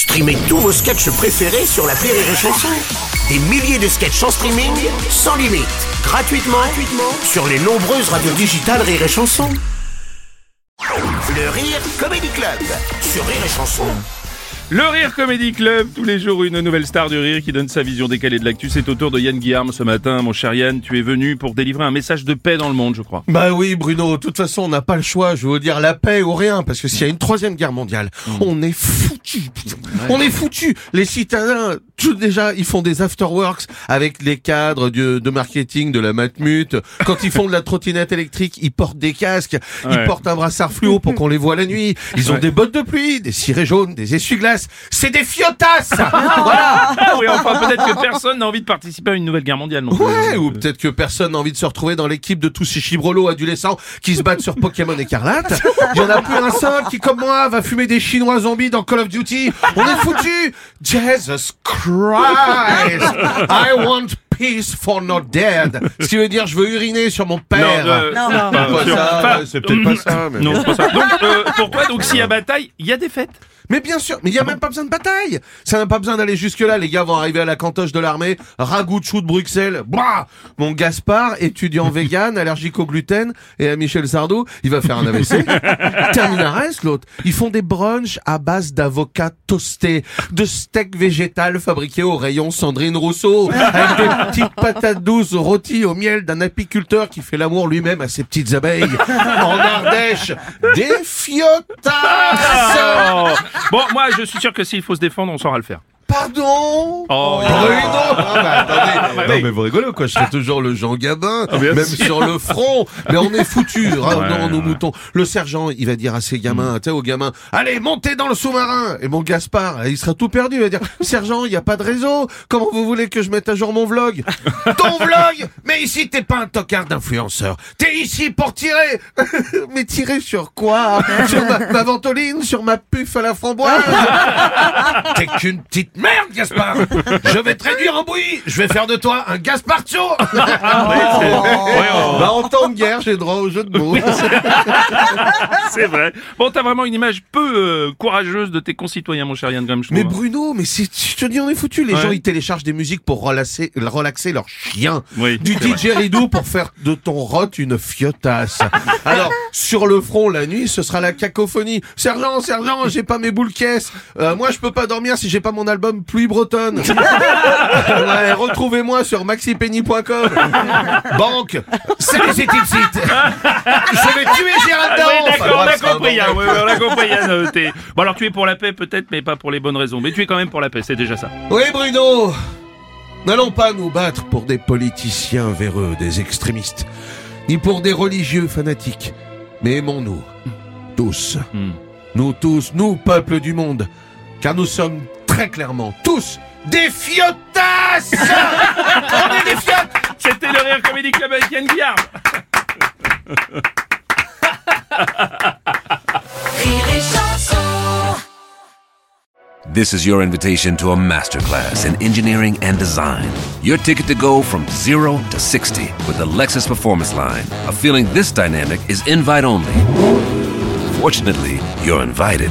Streamez tous vos sketchs préférés sur la Rire et Chanson. Des milliers de sketchs en streaming, sans limite, gratuitement, gratuitement sur les nombreuses radios digitales Rire et Chanson. Le Rire Comedy Club sur Rire et Chanson. Le Rire Comedy Club, tous les jours une nouvelle star du rire qui donne sa vision décalée de l'actu. C'est au tour de Yann Guillaume ce matin. Mon cher Yann, tu es venu pour délivrer un message de paix dans le monde, je crois. Bah oui, Bruno. De toute façon, on n'a pas le choix. Je veux dire la paix ou rien, parce que s'il y a une troisième guerre mondiale, on est foutu. On est foutu. Les citadins, tout déjà, ils font des afterworks avec les cadres de, de marketing de la Matmut. Quand ils font de la trottinette électrique, ils portent des casques, Ouais. ils portent un brassard fluo pour qu'on les voit la nuit. Ils ont Ouais. des bottes de pluie, des cirés jaunes, des essuie-glaces. C'est des fiotasses. voilà. Ah oui, enfin peut-être que personne n'a envie de participer à une nouvelle guerre mondiale. non plus. Ouais, ou peut-être que personne n'a envie de se retrouver dans l'équipe de tous ces chibrolos adolescents qui se battent sur Pokémon Écarlate. Il y en a plus un seul qui, comme moi, va fumer des Chinois zombies dans Call of Duty. On foutu. Jesus Christ. I want peace for not dead. Ce qui veut dire, je veux uriner sur mon père. euh, Non, non. pas ça, Enfin, ouais, c'est peut-être pas ça. Mais... Non, c'est pas ça. Donc, euh, pourquoi Donc, s'il y a bataille, il y a des fêtes. Mais bien sûr, mais il y a même pas besoin de bataille. Ça n'a pas besoin d'aller jusque là. Les gars vont arriver à la cantoche de l'armée, ragoût de Bruxelles. Bah, mon Gaspard, étudiant vegan, allergique au gluten, et à Michel Sardou, il va faire un AVC. Terminares, l'autre. Ils font des brunchs à base d'avocats toastés, de steak végétal fabriqué au rayon Sandrine Rousseau, avec des petites patates douces rôties au miel d'un apiculteur qui fait l'amour lui-même à ses petites abeilles. En Ardèche, des fiotas. Oh. Bon, moi, je suis sûr que s'il faut se défendre, on saura le faire. Pardon Oh, Bruno Ah, bah, attendez. bah, Non oui. mais vous rigolez quoi, je serai toujours le Jean Gabin, bien même sûr. sur le front. Mais on est foutus, revenons Ouais, nos ouais. moutons. Le sergent, il va dire à ses gamins, tu sais, aux gamins, allez, montez dans le sous-marin. Et mon Gaspard, il sera tout perdu, il va dire, sergent, il n'y a pas de réseau. Comment vous voulez que je mette à jour mon vlog Ton vlog Mais ici, t'es pas un tocard d'influenceur. T'es ici pour tirer. mais tirer sur quoi? Sur ma, ma ventoline Sur ma puffe à la framboise? T'es qu'une petite merde, Gaspard Je vais te réduire en bouillie Je vais faire de toi un Gasparcho Bah, en temps de guerre, j'ai droit au jeu de mots. C'est vrai. Bon, t'as vraiment une image peu euh, courageuse de tes concitoyens, mon cher Yann Graham, Mais. Bruno, mais c'est, je te dis, on est foutus. Les Ouais. gens, ils téléchargent des musiques pour relaxer, relaxer leurs chiens. Oui, du didgeridoo pour faire de ton rot une fiotasse. Alors, sur le front, la nuit, ce sera la cacophonie. Sergent, sergent, j'ai pas mes boules caisses. Euh, moi, je peux pas dormir si j'ai pas mon album Pluie Bretonne. ouais, retrouvez-moi sur maxipenny.com. Banque, salut, c'est Tipsit. Je vais tuer Gérald Daron. Oui, Enfin, d'accord, on a compris, on a Yann. euh, t'es- Bon, alors tu es pour la paix, peut-être, mais pas pour les bonnes raisons. Mais tu es quand même pour la paix, c'est déjà ça. Oui, Bruno N'allons pas nous battre pour des politiciens véreux, des extrémistes, ni pour des religieux fanatiques, mais aimons-nous, tous, Hmm. nous tous, nous, peuple du monde, car nous sommes très clairement tous des fiotasses On est des fiottes C'était le Rire Comedy Club avec Yann Guillard. This is your invitation to a masterclass in engineering and design. Your ticket to go from zero to 60 with the Lexus Performance Line. A feeling this dynamic is invite only. Fortunately, you're invited.